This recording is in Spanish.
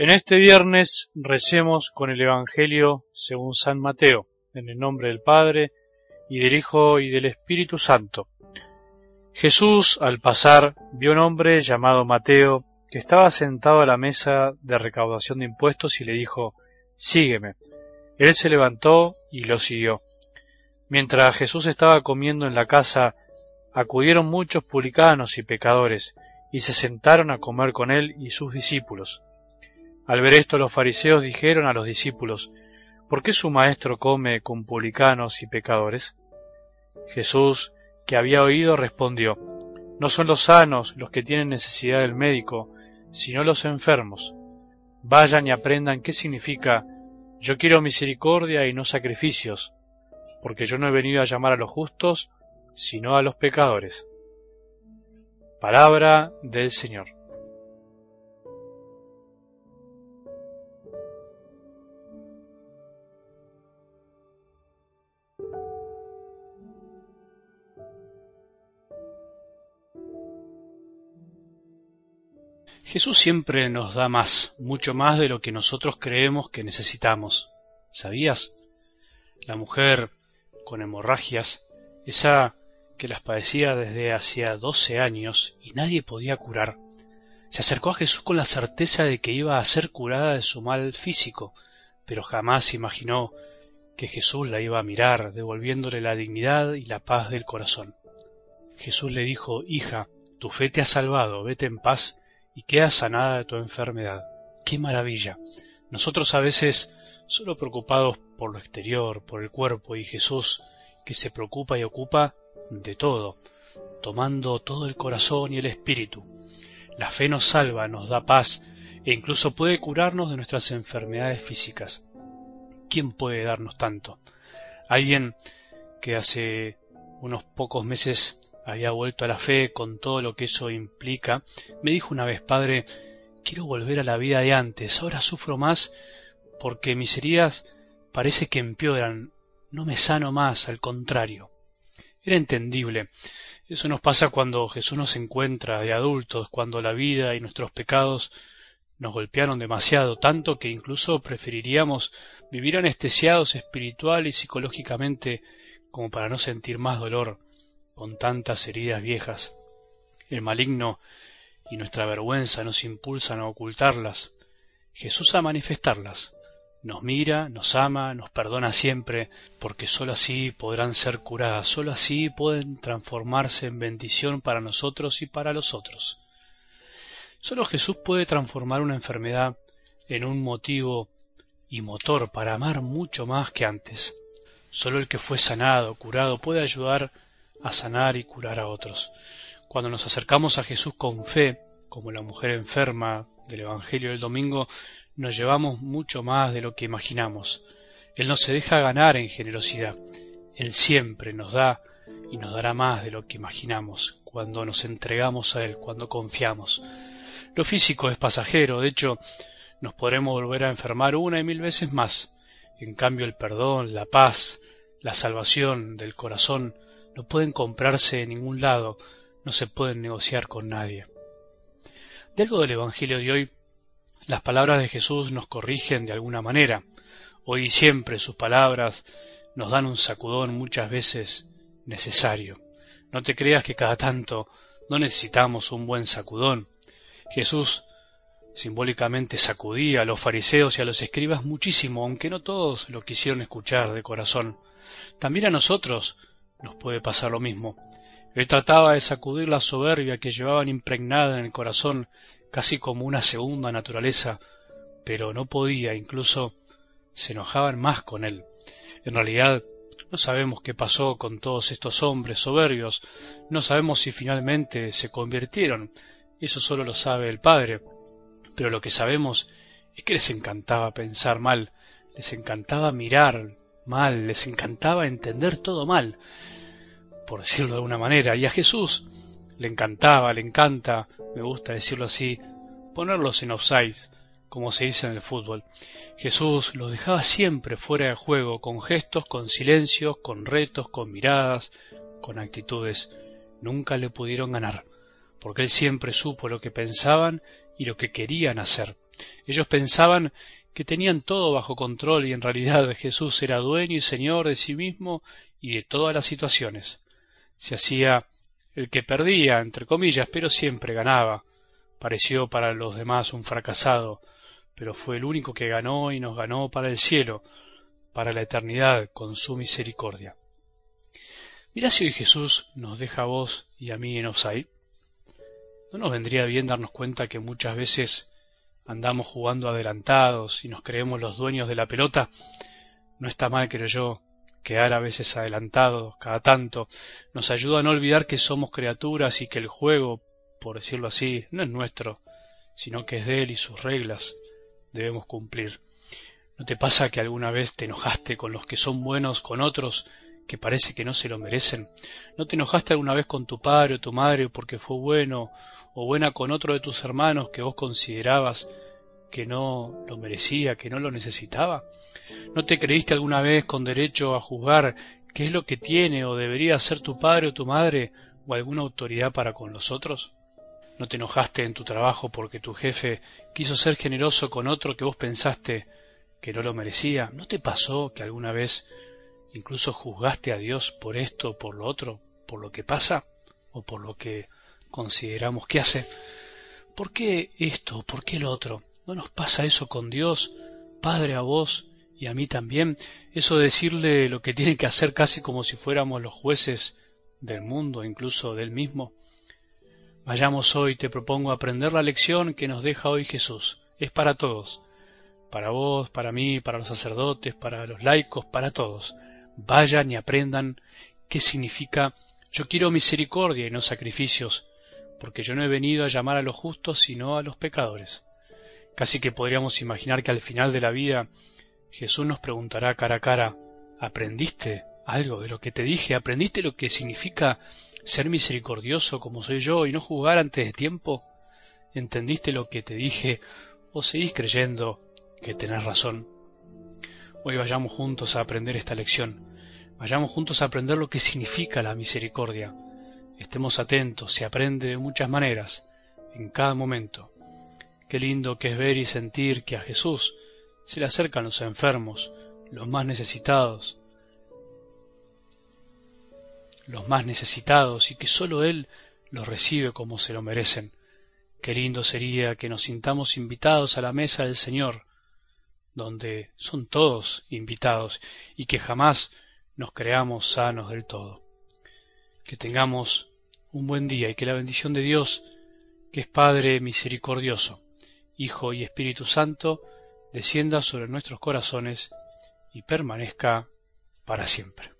En este viernes recemos con el Evangelio según San Mateo, en el nombre del Padre, y del Hijo y del Espíritu Santo. Jesús, al pasar, vio un hombre llamado Mateo, que estaba sentado a la mesa de recaudación de impuestos y le dijo, Sígueme. Él se levantó y lo siguió. Mientras Jesús estaba comiendo en la casa, acudieron muchos publicanos y pecadores, y se sentaron a comer con él y sus discípulos. Al ver esto los fariseos dijeron a los discípulos, ¿por qué su maestro come con publicanos y pecadores? Jesús, que había oído, respondió, No son los sanos los que tienen necesidad del médico, sino los enfermos. Vayan y aprendan qué significa yo quiero misericordia y no sacrificios, porque yo no he venido a llamar a los justos, sino a los pecadores. Palabra del Señor. Jesús siempre nos da más, mucho más de lo que nosotros creemos que necesitamos. ¿Sabías? La mujer con hemorragias, esa que las padecía desde hacía doce años y nadie podía curar, se acercó a Jesús con la certeza de que iba a ser curada de su mal físico, pero jamás imaginó que Jesús la iba a mirar, devolviéndole la dignidad y la paz del corazón. Jesús le dijo, Hija, tu fe te ha salvado, vete en paz y quedas sanada de tu enfermedad. ¡Qué maravilla! Nosotros a veces solo preocupados por lo exterior, por el cuerpo, y Jesús que se preocupa y ocupa de todo, tomando todo el corazón y el espíritu. La fe nos salva, nos da paz e incluso puede curarnos de nuestras enfermedades físicas. ¿Quién puede darnos tanto? Alguien que hace unos pocos meses había vuelto a la fe con todo lo que eso implica, me dijo una vez, Padre, quiero volver a la vida de antes, ahora sufro más porque mis heridas parece que empeoran, no me sano más, al contrario. Era entendible. Eso nos pasa cuando Jesús nos encuentra de adultos, cuando la vida y nuestros pecados nos golpearon demasiado, tanto que incluso preferiríamos vivir anestesiados espiritual y psicológicamente como para no sentir más dolor con tantas heridas viejas. El maligno y nuestra vergüenza nos impulsan a ocultarlas, Jesús a manifestarlas. Nos mira, nos ama, nos perdona siempre, porque sólo así podrán ser curadas, sólo así pueden transformarse en bendición para nosotros y para los otros. Sólo Jesús puede transformar una enfermedad en un motivo y motor para amar mucho más que antes. Sólo el que fue sanado, curado, puede ayudar a sanar y curar a otros. Cuando nos acercamos a Jesús con fe, como la mujer enferma del Evangelio del domingo, nos llevamos mucho más de lo que imaginamos. Él no se deja ganar en generosidad. Él siempre nos da y nos dará más de lo que imaginamos cuando nos entregamos a Él, cuando confiamos. Lo físico es pasajero, de hecho, nos podremos volver a enfermar una y mil veces más. En cambio, el perdón, la paz, la salvación del corazón no pueden comprarse en ningún lado, no se pueden negociar con nadie. De algo del Evangelio de hoy, las palabras de Jesús nos corrigen de alguna manera. Hoy y siempre sus palabras nos dan un sacudón muchas veces necesario. No te creas que cada tanto no necesitamos un buen sacudón. Jesús simbólicamente sacudía a los fariseos y a los escribas muchísimo, aunque no todos lo quisieron escuchar de corazón. También a nosotros nos puede pasar lo mismo. Él trataba de sacudir la soberbia que llevaban impregnada en el corazón casi como una segunda naturaleza, pero no podía, incluso se enojaban más con él. En realidad, no sabemos qué pasó con todos estos hombres soberbios, no sabemos si finalmente se convirtieron, eso solo lo sabe el Padre, pero lo que sabemos es que les encantaba pensar mal, les encantaba mirar les encantaba entender todo mal, por decirlo de alguna manera, y a Jesús le encantaba, le encanta, me gusta decirlo así, ponerlos en offside, como se dice en el fútbol. Jesús los dejaba siempre fuera de juego, con gestos, con silencios, con retos, con miradas, con actitudes. Nunca le pudieron ganar, porque él siempre supo lo que pensaban y lo que querían hacer. Ellos pensaban que tenían todo bajo control y en realidad Jesús era dueño y señor de sí mismo y de todas las situaciones. Se hacía el que perdía, entre comillas, pero siempre ganaba. Pareció para los demás un fracasado, pero fue el único que ganó y nos ganó para el cielo, para la eternidad, con su misericordia. Mirá si hoy Jesús nos deja a vos y a mí en Osai. ¿No nos vendría bien darnos cuenta que muchas veces andamos jugando adelantados y nos creemos los dueños de la pelota? No está mal, creo yo, quedar a veces adelantados cada tanto. Nos ayuda a no olvidar que somos criaturas y que el juego, por decirlo así, no es nuestro, sino que es de él y sus reglas debemos cumplir. ¿No te pasa que alguna vez te enojaste con los que son buenos con otros que parece que no se lo merecen? ¿No te enojaste alguna vez con tu padre o tu madre porque fue bueno o buena con otro de tus hermanos que vos considerabas que no lo merecía, que no lo necesitaba? ¿No te creíste alguna vez con derecho a juzgar qué es lo que tiene o debería ser tu padre o tu madre o alguna autoridad para con los otros? ¿No te enojaste en tu trabajo porque tu jefe quiso ser generoso con otro que vos pensaste que no lo merecía? ¿No te pasó que alguna vez incluso juzgaste a Dios por esto por lo otro, por lo que pasa o por lo que consideramos que hace? ¿Por qué esto? ¿Por qué lo otro? ¿No nos pasa eso con Dios, Padre, a vos y a mí también? Eso de decirle lo que tiene que hacer casi como si fuéramos los jueces del mundo, incluso del mismo. Vayamos hoy, te propongo aprender la lección que nos deja hoy Jesús. Es para todos. Para vos, para mí, para los sacerdotes, para los laicos, para todos. Vayan y aprendan qué significa yo quiero misericordia y no sacrificios, porque yo no he venido a llamar a los justos sino a los pecadores. Casi que podríamos imaginar que al final de la vida Jesús nos preguntará cara a cara ¿Aprendiste algo de lo que te dije? ¿Aprendiste lo que significa ser misericordioso como soy yo y no jugar antes de tiempo? ¿Entendiste lo que te dije o seguís creyendo que tenés razón? Hoy vayamos juntos a aprender esta lección, vayamos juntos a aprender lo que significa la misericordia. Estemos atentos, se aprende de muchas maneras, en cada momento. Qué lindo que es ver y sentir que a Jesús se le acercan los enfermos, los más necesitados, los más necesitados y que sólo Él los recibe como se lo merecen. Qué lindo sería que nos sintamos invitados a la mesa del Señor, donde son todos invitados y que jamás nos creamos sanos del todo. Que tengamos un buen día y que la bendición de Dios, que es Padre misericordioso, Hijo y Espíritu Santo, descienda sobre nuestros corazones y permanezca para siempre.